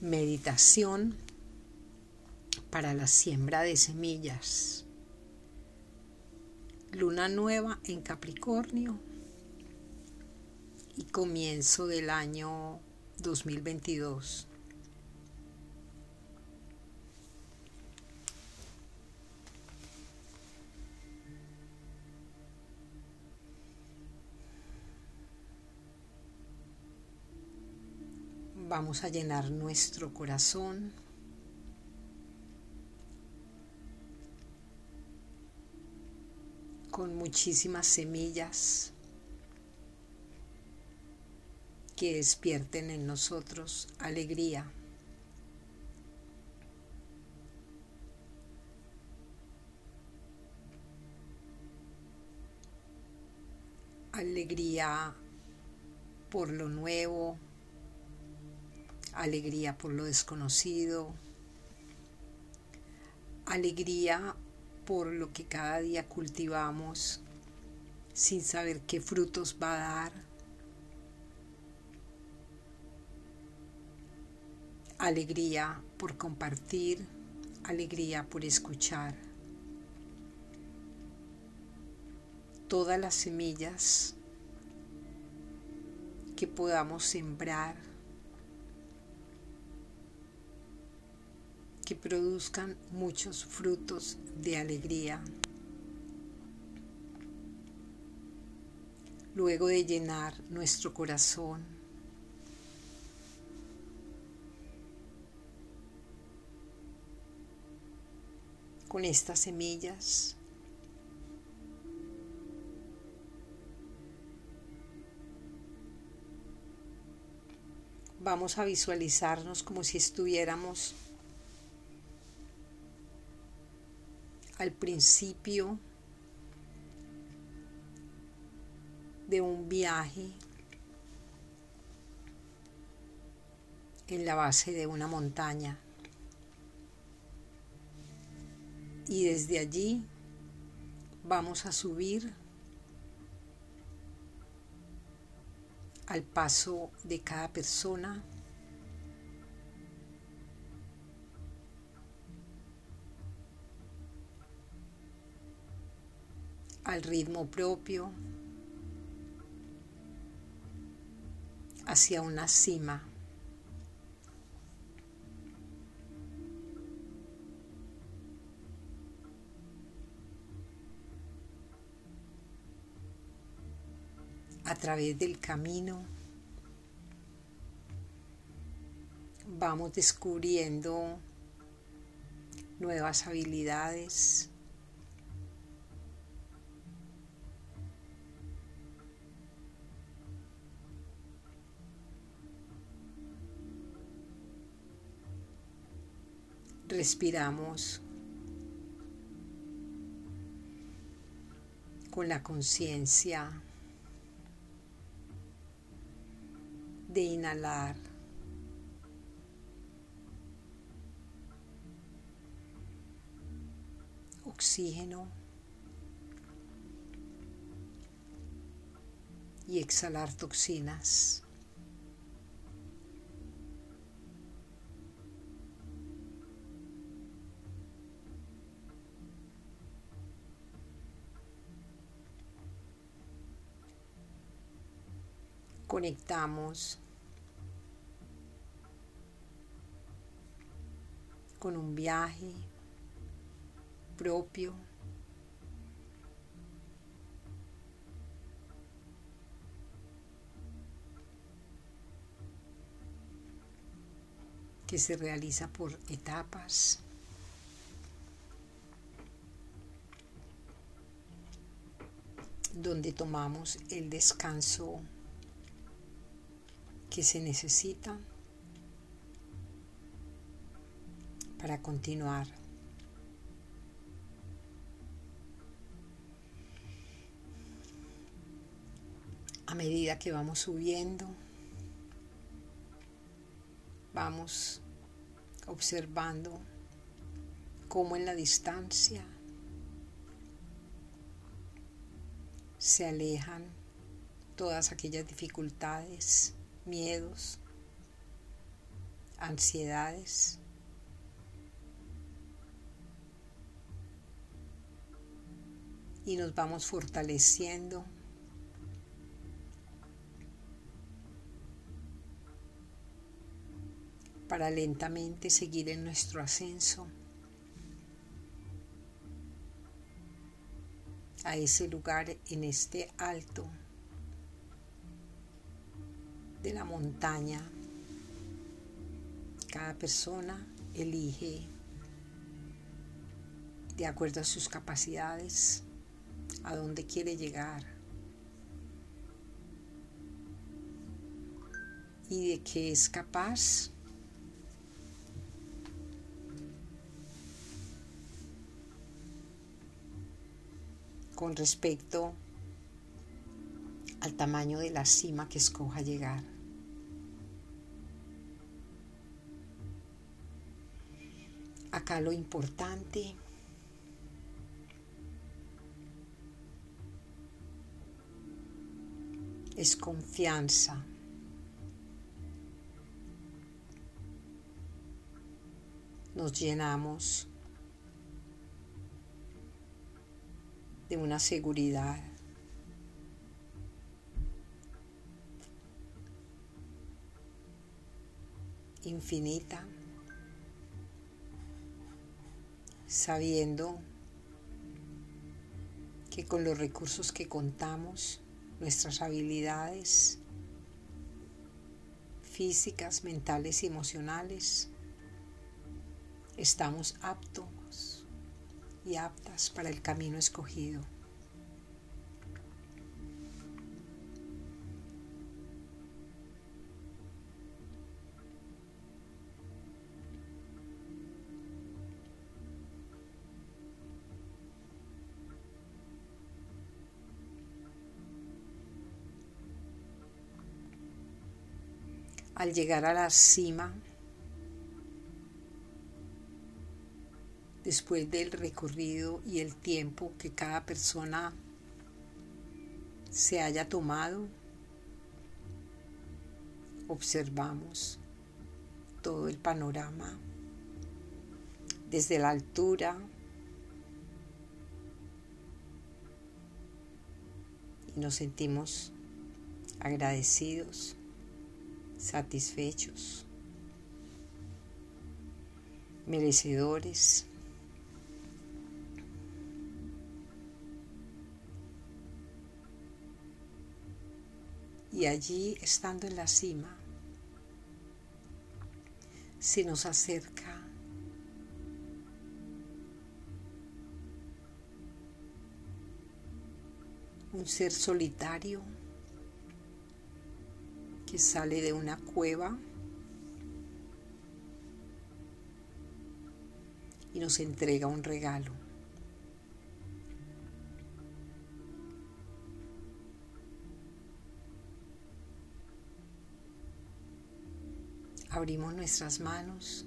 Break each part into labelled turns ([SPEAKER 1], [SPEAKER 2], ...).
[SPEAKER 1] Meditación para la siembra de semillas. Luna nueva en Capricornio y comienzo del año 2022. Vamos a llenar nuestro corazón con muchísimas semillas que despierten en nosotros alegría. Alegría por lo nuevo, alegría por lo desconocido, alegría por lo que cada día cultivamos sin saber qué frutos va a dar, alegría por compartir, alegría por escuchar. Todas las semillas que podamos sembrar que produzcan muchos frutos de alegría. Luego de llenar nuestro corazón con estas semillas, vamos a visualizarnos como si estuviéramos al principio de un viaje en la base de una montaña. Y desde allí vamos a subir al paso de cada persona al ritmo propio hacia una cima. A través del camino vamos descubriendo nuevas habilidades, respiramos con la conciencia de inhalar oxígeno y exhalar toxinas. Conectamos con un viaje propio. que se realiza por etapas. donde tomamos el descanso que se necesita para continuar. A medida que vamos subiendo, vamos observando cómo en la distancia se alejan todas aquellas dificultades miedos, ansiedades. Y nos vamos fortaleciendo. Para lentamente seguir en nuestro ascenso. A ese lugar en este alto de la montaña. Cada persona elige de acuerdo a sus capacidades a dónde quiere llegar y de qué es capaz con respecto al tamaño de la cima que escoja llegar. Acá lo importante es confianza. Nos llenamos de una seguridad. Infinita, sabiendo que con los recursos que contamos, nuestras habilidades físicas, mentales y emocionales, estamos aptos y aptas para el camino escogido. Al llegar a la cima, después del recorrido y el tiempo que cada persona se haya tomado, observamos todo el panorama desde la altura y nos sentimos agradecidos, satisfechos, merecedores. Y allí, estando en la cima, se nos acerca un ser solitario que sale de una cueva y nos entrega un regalo. abrimos nuestras manos.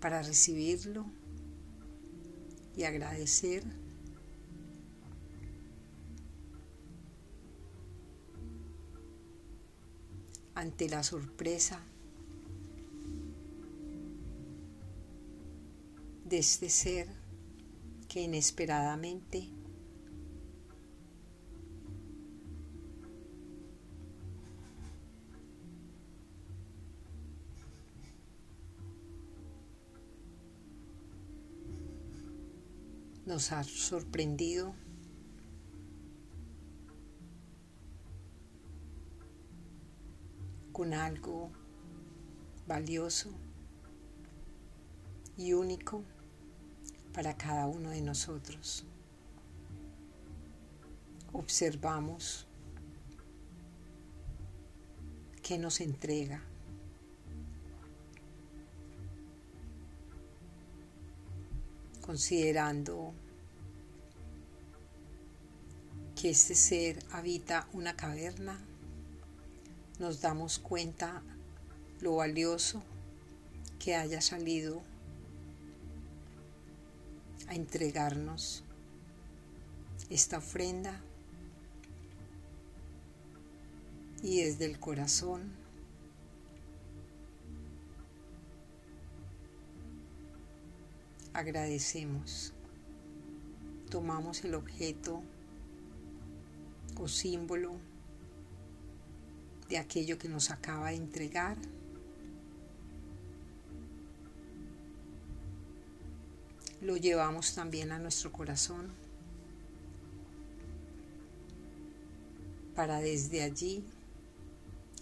[SPEAKER 1] para recibirlo y agradecer ante la sorpresa de este ser que inesperadamente nos ha sorprendido. Con algo valioso y único para cada uno de nosotros. Observamos que nos entrega. Considerando que este ser habita una caverna, nos damos cuenta lo valioso que haya salido a entregarnos esta ofrenda y desde el corazón agradecemos. Tomamos el objeto o símbolo de aquello que nos acaba de entregar. Lo llevamos también a nuestro corazón para desde allí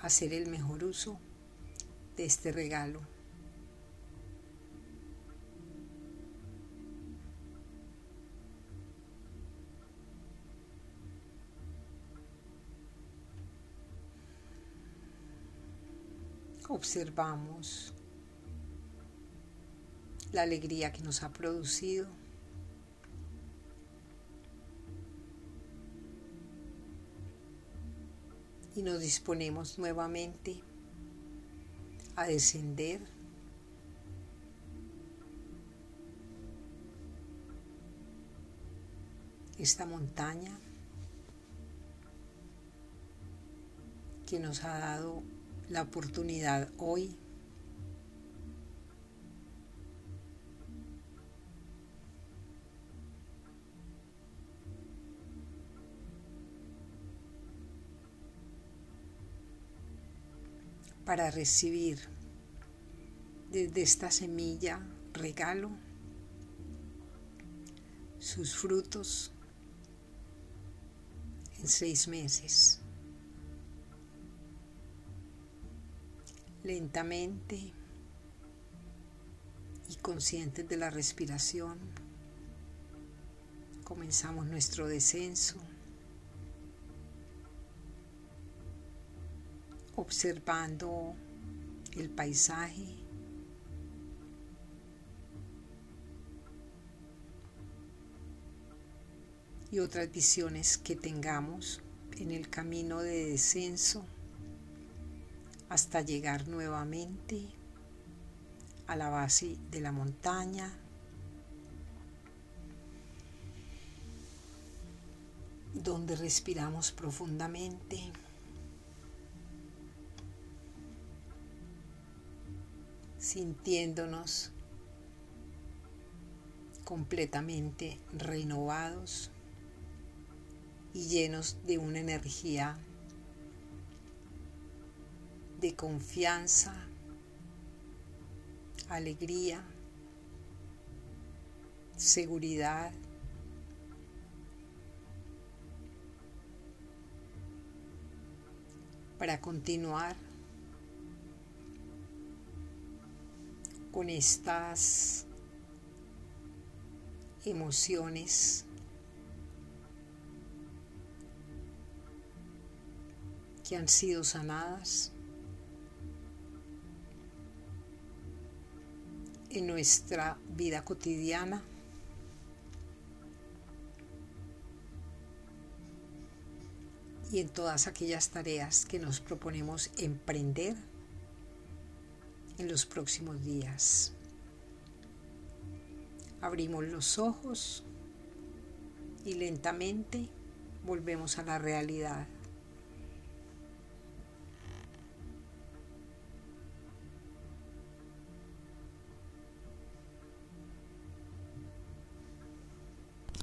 [SPEAKER 1] hacer el mejor uso de este regalo. Observamos la alegría que nos ha producido. Y nos disponemos nuevamente a descender esta montaña que nos ha dado la oportunidad hoy para recibir desde esta semilla regalo sus frutos en seis meses. Lentamente y conscientes de la respiración, comenzamos nuestro descenso, observando el paisaje. y otras visiones que tengamos en el camino de descenso hasta llegar nuevamente a la base de la montaña. donde respiramos profundamente. sintiéndonos completamente renovados y llenos de una energía de confianza, alegría, seguridad. para continuar con estas emociones que han sido sanadas. En nuestra vida cotidiana. y en todas aquellas tareas que nos proponemos emprender en los próximos días. Abrimos los ojos y lentamente volvemos a la realidad.